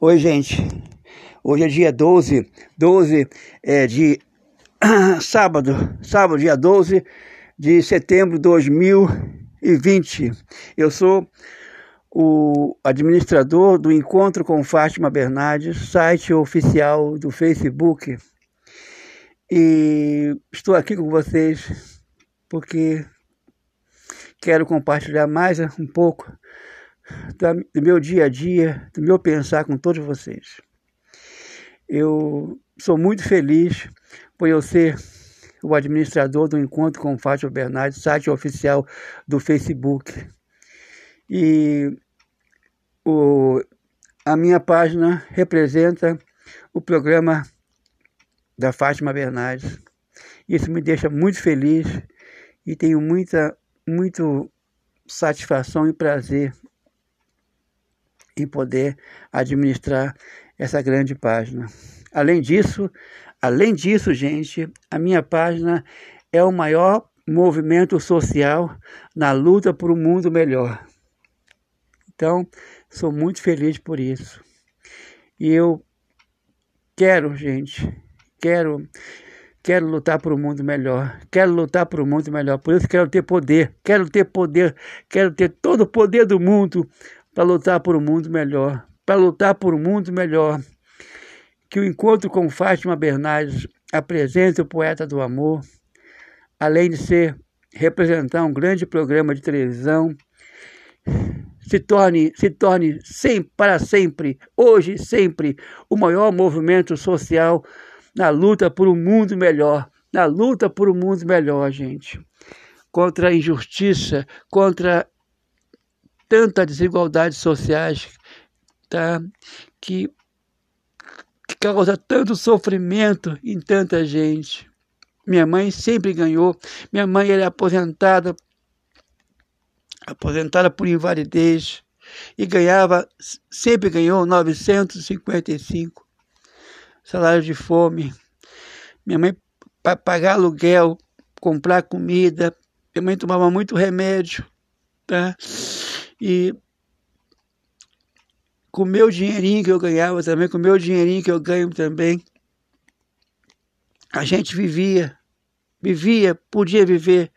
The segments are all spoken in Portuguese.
Oi, gente. Hoje é dia 12, 12 é, de sábado, sábado, dia 12 de setembro de 2020. Eu sou o administrador do Encontro com Fátima Bernardes, site oficial do Facebook. E estou aqui com vocês porque quero compartilhar mais um pouco do meu dia a dia, do meu pensar com todos vocês. Eu sou muito feliz por eu ser o administrador do Encontro com Fátima Bernardes, site oficial do Facebook. E o, a minha página representa o programa da Fátima Bernardes. Isso me deixa muito feliz e tenho muita, muito satisfação e prazer em poder administrar essa grande página. Além disso, além disso, gente, a minha página é o maior movimento social na luta por um mundo melhor. Então, sou muito feliz por isso. E eu quero, gente, quero quero lutar por um mundo melhor, quero lutar por um mundo melhor, por isso quero ter poder, quero ter poder, quero ter todo o poder do mundo para lutar por um mundo melhor, para lutar por um mundo melhor. Que o encontro com Fátima Bernardes apresente o poeta do amor, além de ser representar um grande programa de televisão, se torne, se torne sempre, para sempre, hoje sempre, o maior movimento social na luta por um mundo melhor, na luta por um mundo melhor, gente. Contra a injustiça, contra tanta desigualdade sociais, tá? Que, que causa tanto sofrimento em tanta gente. Minha mãe sempre ganhou. Minha mãe era aposentada, aposentada por invalidez e ganhava, sempre ganhou 955 salário de fome. Minha mãe para pagar aluguel, comprar comida. Minha mãe tomava muito remédio, tá? E com o meu dinheirinho que eu ganhava também, com o meu dinheirinho que eu ganho também, a gente vivia, vivia, podia viver,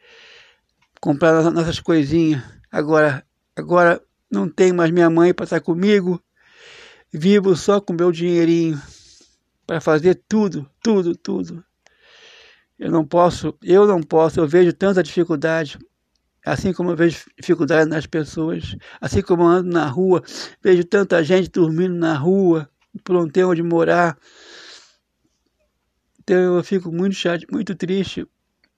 comprar nossas coisinhas. Agora, agora não tem mais minha mãe para estar comigo, vivo só com meu dinheirinho para fazer tudo, tudo, tudo. Eu não posso, eu não posso, eu vejo tanta dificuldade, Assim como eu vejo dificuldade nas pessoas, assim como eu ando na rua, vejo tanta gente dormindo na rua, por não ter onde morar. Então eu fico muito chato, muito triste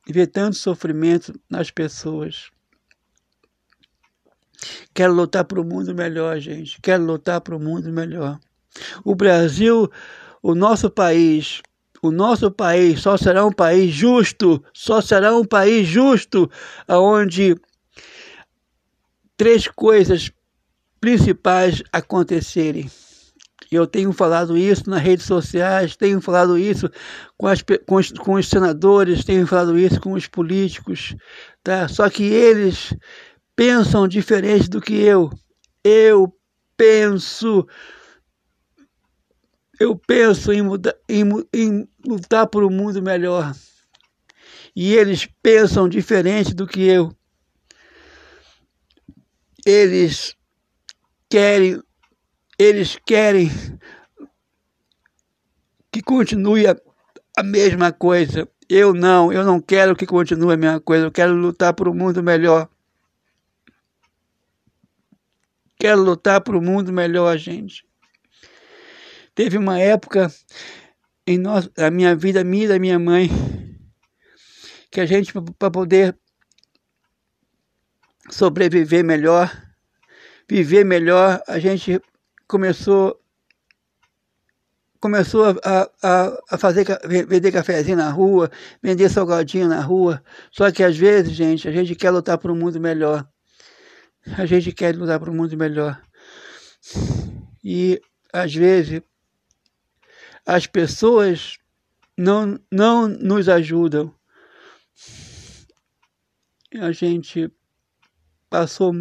ver tanto sofrimento nas pessoas. Quero lutar para o mundo melhor, gente. Quero lutar para o mundo melhor. O Brasil, o nosso país, o nosso país só será um país justo, só será um país justo, onde três coisas principais acontecerem. Eu tenho falado isso nas redes sociais, tenho falado isso com, as, com, os, com os senadores, tenho falado isso com os políticos, tá? Só que eles pensam diferente do que eu. Eu penso eu penso em, mudar, em, em lutar por um mundo melhor. E eles pensam diferente do que eu. Eles querem, eles querem que continue a, a mesma coisa. Eu não, eu não quero que continue a mesma coisa. Eu quero lutar por um mundo melhor. Quero lutar por um mundo melhor, gente. Teve uma época em nós, a minha vida, minha e da minha mãe, que a gente, para poder sobreviver melhor, viver melhor, a gente começou começou a, a, a fazer vender cafezinho na rua, vender salgadinho na rua. Só que às vezes, gente, a gente quer lutar para um mundo melhor. A gente quer lutar para um mundo melhor. E às vezes as pessoas não, não nos ajudam. A gente passou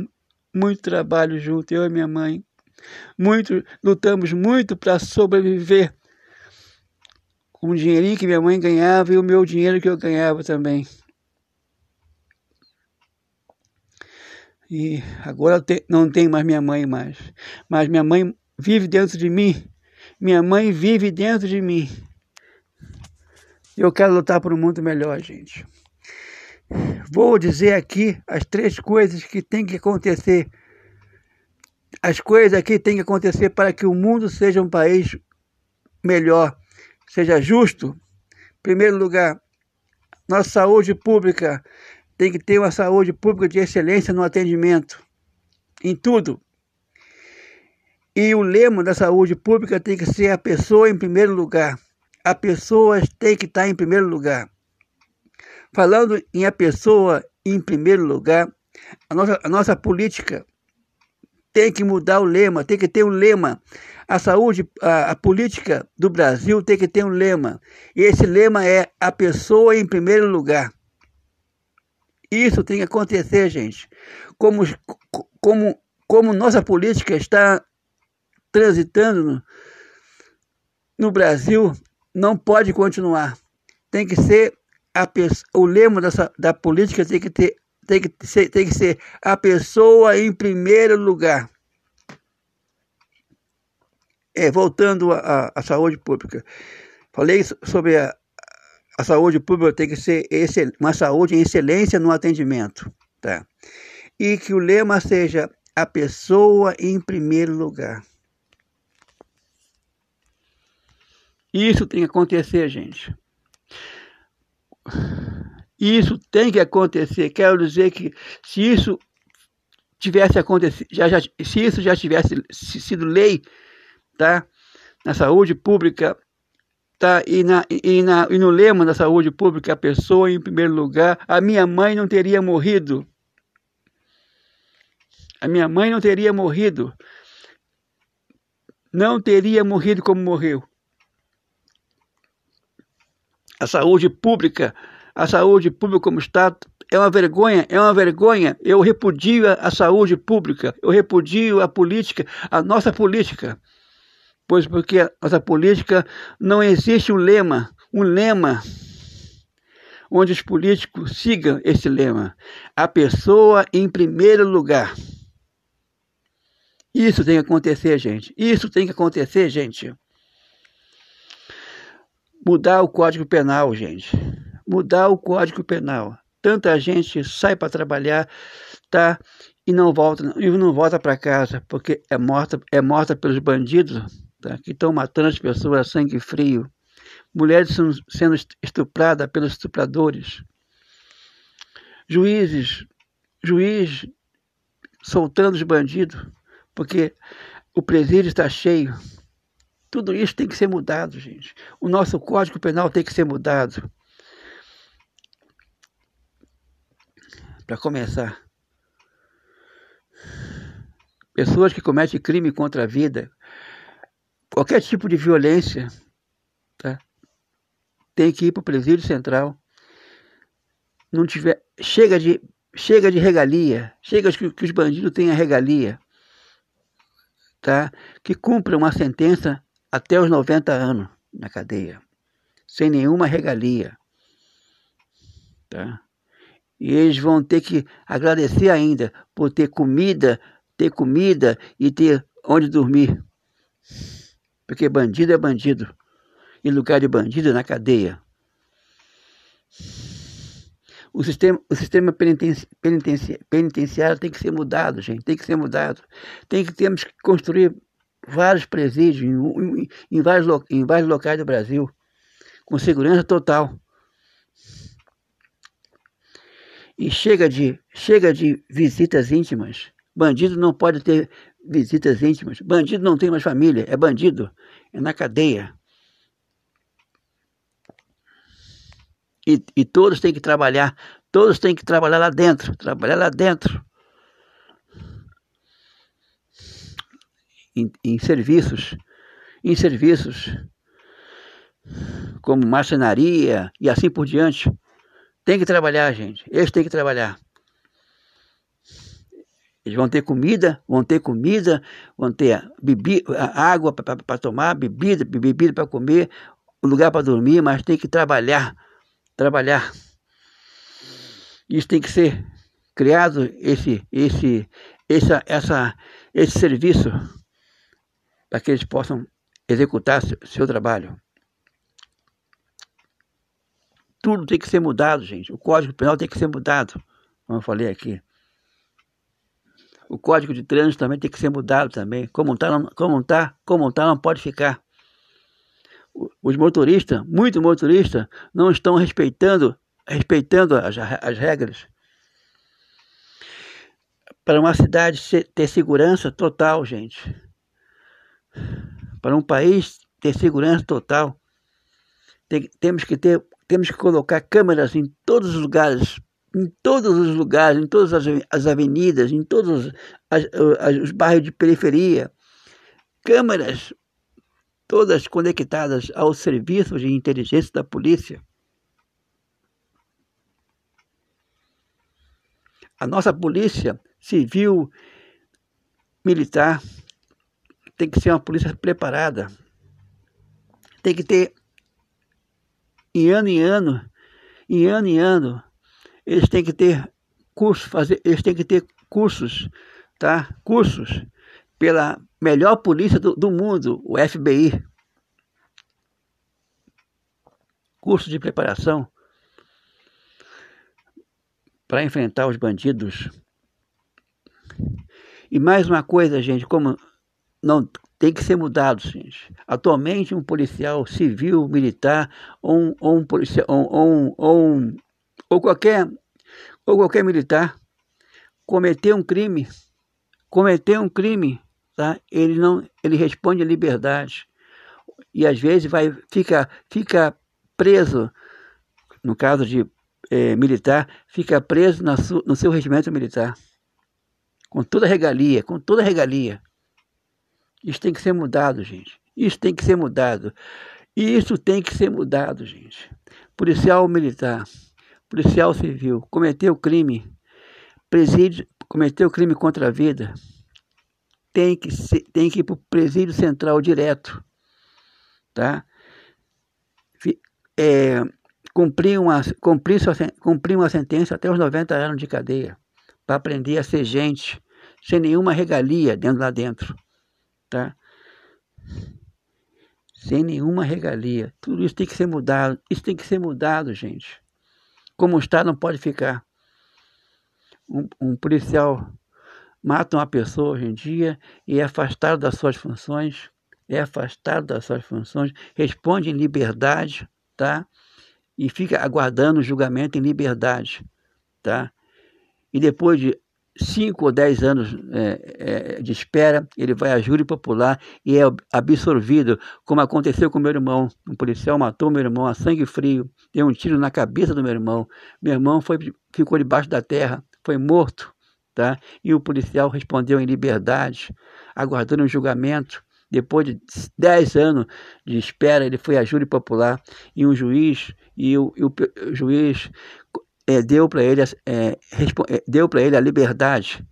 muito trabalho junto, eu e minha mãe. muito, lutamos muito para sobreviver. Com o dinheirinho que minha mãe ganhava e o meu dinheiro que eu ganhava também. E agora não tem mais minha mãe mais. Mas minha mãe vive dentro de mim. Minha mãe vive dentro de mim. Eu quero lutar por um mundo melhor, gente. Vou dizer aqui as três coisas que tem que acontecer. As coisas aqui têm que acontecer para que o mundo seja um país melhor, seja justo. Em primeiro lugar, nossa saúde pública tem que ter uma saúde pública de excelência no atendimento, em tudo. E o lema da saúde pública tem que ser a pessoa em primeiro lugar. A pessoa tem que estar em primeiro lugar. Falando em a pessoa em primeiro lugar, a nossa, a nossa política tem que mudar o lema, tem que ter um lema. A saúde, a, a, política do Brasil tem que ter um lema. E esse lema é a pessoa em primeiro lugar. Isso tem que acontecer, gente. Como, como, como nossa política está transitando no, no Brasil, não pode continuar. Tem que ser a, o lema dessa, da política tem que, ter, tem, que ser, tem que ser a pessoa em primeiro lugar. É, voltando à saúde pública. Falei sobre a, a saúde pública tem que ser excel, uma saúde em excelência no atendimento. Tá? E que o lema seja a pessoa em primeiro lugar. Isso tem que acontecer, gente. Isso tem que acontecer. Quero dizer que se isso tivesse acontecido, já, já, se isso já tivesse sido lei, tá? Na saúde pública, tá? E, na, e, na, e no lema da saúde pública, a pessoa em primeiro lugar, a minha mãe não teria morrido. A minha mãe não teria morrido. Não teria morrido como morreu a saúde pública, a saúde pública como está, é uma vergonha, é uma vergonha. Eu repudio a saúde pública, eu repudio a política, a nossa política. Pois porque a nossa política não existe um lema, um lema onde os políticos sigam esse lema. A pessoa em primeiro lugar. Isso tem que acontecer, gente. Isso tem que acontecer, gente mudar o Código Penal, gente. Mudar o Código Penal. Tanta gente sai para trabalhar, tá? E não volta, e não volta para casa porque é morta, é morta pelos bandidos, tá? Que estão matando as pessoas a sangue frio. Mulheres sendo estupradas pelos estupradores. Juízes, juiz soltando os bandidos porque o presídio está cheio. Tudo isso tem que ser mudado, gente. O nosso Código Penal tem que ser mudado. Para começar, pessoas que cometem crime contra a vida, qualquer tipo de violência, tá? tem que ir para o presídio central. Não tiver, chega de chega de regalia, chega que, que os bandidos tenham regalia, tá? Que cumpra uma sentença até os 90 anos na cadeia, sem nenhuma regalia. Tá? E eles vão ter que agradecer ainda por ter comida, ter comida e ter onde dormir. Porque bandido é bandido. E lugar de bandido é na cadeia. O sistema, o sistema penitenci, penitenci, penitenciário tem que ser mudado, gente. Tem que ser mudado. Tem que temos que construir vários presídios em, em, em, vários, em vários locais do Brasil, com segurança total. E chega de, chega de visitas íntimas. Bandido não pode ter visitas íntimas. Bandido não tem mais família, é bandido, é na cadeia. E, e todos têm que trabalhar, todos têm que trabalhar lá dentro, trabalhar lá dentro. Em, em serviços, em serviços como marcenaria e assim por diante. Tem que trabalhar, gente. Eles têm que trabalhar. Eles vão ter comida, vão ter comida, vão ter bebida, água para tomar, bebida, bebida para comer, lugar para dormir, mas tem que trabalhar, trabalhar. Isso tem que ser criado esse esse essa essa esse serviço para que eles possam executar seu, trabalho. Tudo tem que ser mudado, gente. O Código Penal tem que ser mudado, como eu falei aqui. O Código de Trânsito também tem que ser mudado também. Como está, como está, como está, não pode ficar. Os motoristas, muitos motoristas, não estão respeitando, respeitando as, as regras. Para uma cidade ter segurança total, gente. Para um país ter segurança total, tem, temos que ter temos que colocar câmeras em todos os lugares, em todos os lugares, em todas as avenidas, em todos as, as, os bairros de periferia. Câmeras todas conectadas aos serviços de inteligência da polícia. A nossa polícia civil, militar, tem que ser uma polícia preparada. Tem que ter em ano em ano, em ano em ano, eles têm que ter cursos, fazer, eles têm que ter cursos, tá? Cursos pela melhor polícia do, do mundo, o FBI. Curso de preparação para enfrentar os bandidos. E mais uma coisa, gente, como não tem que ser mudado, gente. Atualmente, um policial civil, militar, ou um, ou um policial, ou, ou, ou, ou, qualquer, ou qualquer militar, cometer um crime, cometer um crime, tá? ele, não, ele responde à liberdade. E às vezes vai, fica, fica preso, no caso de é, militar, fica preso na su, no seu regimento militar. Com toda regalia, com toda regalia. Isso tem que ser mudado, gente. Isso tem que ser mudado. Isso tem que ser mudado, gente. Policial militar, policial civil, cometeu crime, presídio, cometeu crime contra a vida, tem que, ser, tem que ir para o presídio central direto, tá? É, cumprir, uma, cumprir, sua, cumprir uma sentença até os 90 anos de cadeia, para aprender a ser gente, sem nenhuma regalia dentro lá dentro tá? Sem nenhuma regalia. Tudo isso tem que ser mudado. Isso tem que ser mudado, gente. Como está, não pode ficar. Um, um policial mata uma pessoa hoje em dia e é afastado das suas funções, é afastado das suas funções, responde em liberdade, tá? E fica aguardando o julgamento em liberdade, tá? E depois de 5 ou 10 anos é, é, de espera, ele vai a júri popular e é absorvido, como aconteceu com meu irmão. Um policial matou meu irmão a sangue frio, deu um tiro na cabeça do meu irmão. Meu irmão foi, ficou debaixo da terra, foi morto, tá? E o policial respondeu em liberdade, aguardando um julgamento. Depois de 10 anos de espera, ele foi a júri popular e um juiz e o, e o, o juiz é, deu para ele, é, é, deu para ele a liberdade,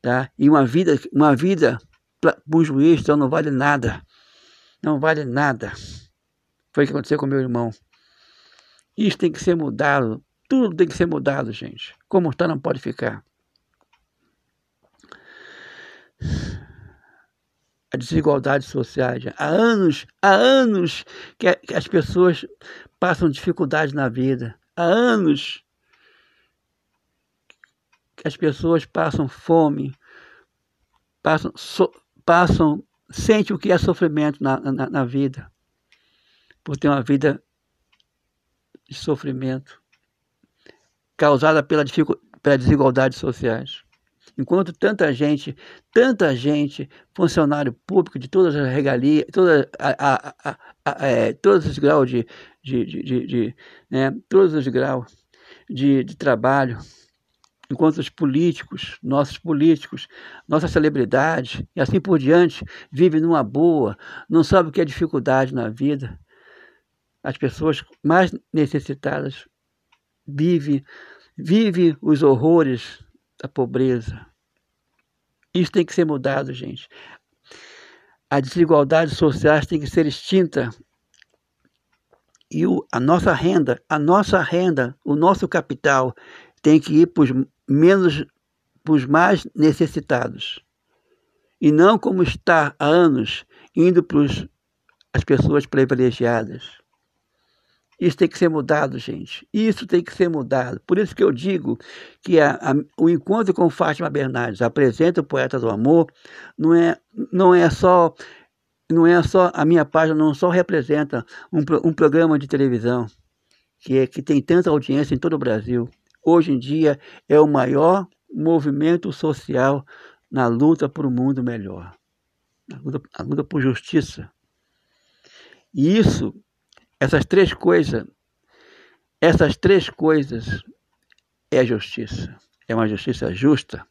tá? E uma vida, uma vida para um juiz então não vale nada, não vale nada. Foi o que aconteceu com meu irmão. Isso tem que ser mudado, tudo tem que ser mudado, gente. Como está não pode ficar. A desigualdade social. Há anos, há anos que, as pessoas passam dificuldade na vida há anos que as pessoas passam fome, passam, so, passam sente o que é sofrimento na, na, na vida, por ter uma vida de sofrimento causada pela, pela desigualdade sociais. Enquanto tanta gente, tanta gente, funcionário público de todas as regalias, toda a, a, a, é, todos os graus de, de, de, de, de né, todos os graus de, de trabalho, enquanto os políticos, nossos políticos, nossas celebridades e assim por diante vivem numa boa, não sabem o que é dificuldade na vida. As pessoas mais necessitadas vivem, vivem os horrores da pobreza, Isso tem que ser mudado, gente. As desigualdades sociais têm que ser extinta. E o, a nossa renda, a nossa renda, o nosso capital tem que ir para os menos, para os mais necessitados. E não como está há anos, indo para as pessoas privilegiadas. Isso tem que ser mudado, gente. Isso tem que ser mudado. Por isso que eu digo que a, a, o encontro com Fátima Bernardes apresenta o poeta do amor, não é, não é só não é só a minha página não só representa um, um programa de televisão que é que tem tanta audiência em todo o Brasil. Hoje em dia é o maior movimento social na luta por um mundo melhor, na luta, na luta por justiça. E isso essas três coisas, essas três coisas é justiça. É uma justiça justa.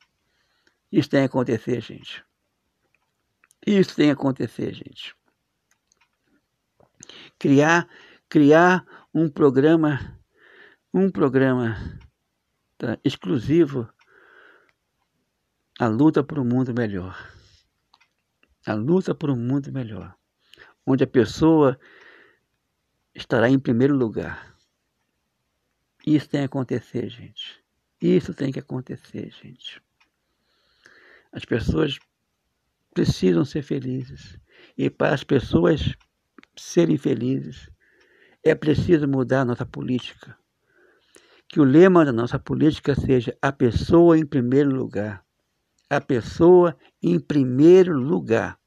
Isso tem que acontecer, gente. Isso tem que acontecer, gente. Criar, criar um programa, um programa tá, exclusivo a luta por um mundo melhor. A luta por um mundo melhor. Onde a pessoa estará em primeiro lugar. Isso tem que acontecer, gente. Isso tem que acontecer, gente. As pessoas precisam ser felizes. E para as pessoas serem felizes, é preciso mudar a nossa política. Que o lema da nossa política seja a pessoa em primeiro lugar. A pessoa em primeiro lugar.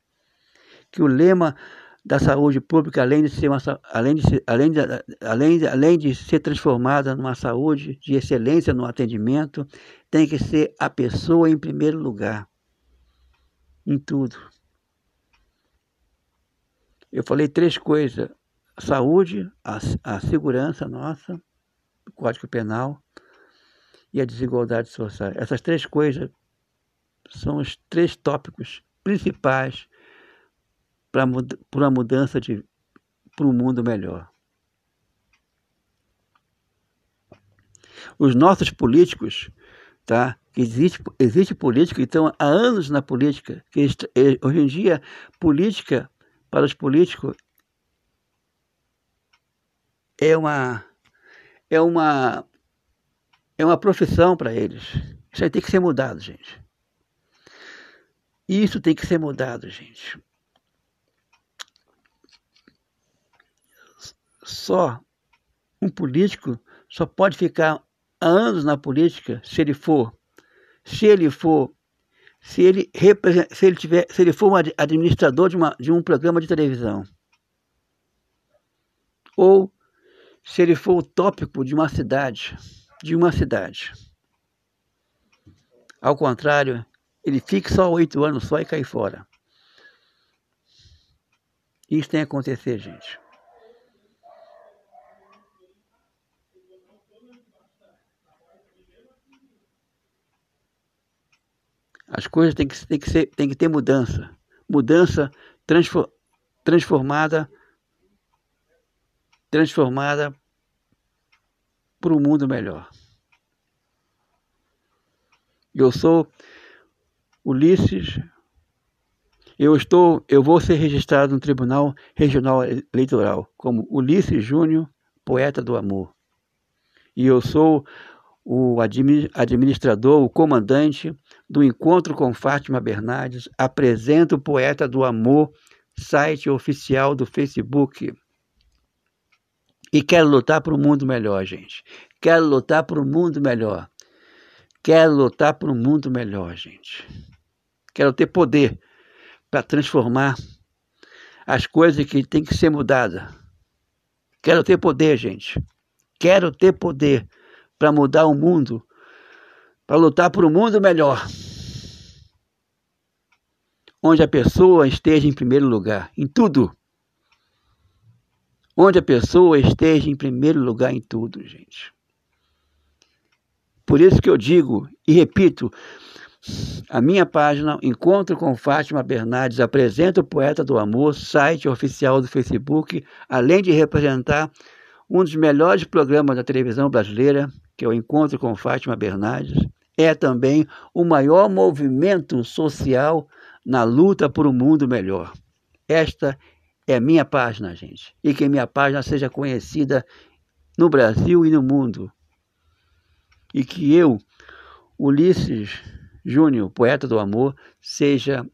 Que o lema da saúde pública, além de ser, uma, além de além de, além de, além de ser transformada numa saúde de excelência no atendimento, tem que ser a pessoa em primeiro lugar, em tudo. Eu falei três coisas: a saúde, a, a segurança nossa, o Código Penal e a desigualdade social. Essas três coisas são os três tópicos principais para uma mudança de para um mundo melhor. Os nossos políticos, tá? Existe, existe política, que estão há anos na política, que eh, hoje em dia, política para os políticos é uma é uma é uma profissão para eles. Isso aí tem que ser mudado, gente. Isso tem que ser mudado, gente. só um político só pode ficar anos na política se ele for se ele for se ele se ele tiver se ele for um administrador de, uma, de um programa de televisão. Ou se ele for o tópico de uma cidade de uma cidade. Ao contrário ele fica só oito anos só e cai fora. Isso tem que acontecer gente As coisas têm que, têm que, ser, têm que ter mudança. Mudança transfor, transformada transformada para um mundo melhor. Eu sou Ulisses. Eu estou, eu vou ser registrado no Tribunal Regional Eleitoral como Ulisses Júnior, poeta do amor. E eu sou o administrador, o comandante do encontro com Fátima Bernardes, apresenta o Poeta do Amor, site oficial do Facebook. E quero lutar por um mundo melhor, gente. Quero lutar por um mundo melhor. Quero lutar por um mundo melhor, gente. Quero ter poder para transformar as coisas que têm que ser mudadas. Quero ter poder, gente. Quero ter poder para mudar o mundo para lutar por um mundo melhor, onde a pessoa esteja em primeiro lugar, em tudo. Onde a pessoa esteja em primeiro lugar em tudo, gente. Por isso que eu digo e repito, a minha página Encontro com Fátima Bernardes apresenta o Poeta do Amor, site oficial do Facebook, além de representar um dos melhores programas da televisão brasileira, que é o Encontro com Fátima Bernardes é também o maior movimento social na luta por um mundo melhor. Esta é minha página, gente. E que minha página seja conhecida no Brasil e no mundo. E que eu, Ulisses Júnior, poeta do amor, seja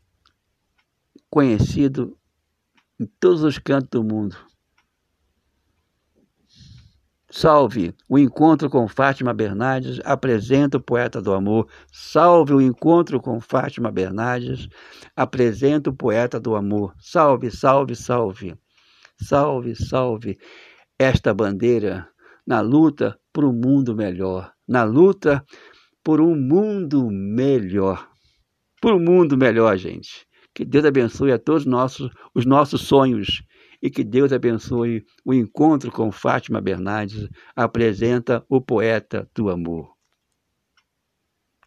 conhecido em todos os cantos do mundo. Salve o encontro com Fátima Bernardes, apresenta o poeta do amor. Salve o encontro com Fátima Bernardes, apresenta o poeta do amor. Salve, salve, salve. Salve, salve esta bandeira na luta por um mundo melhor, na luta por um mundo melhor. Por um mundo melhor, gente. Que Deus abençoe a todos nossos, os nossos sonhos e que Deus abençoe o encontro com Fátima Bernardes, apresenta o poeta do amor.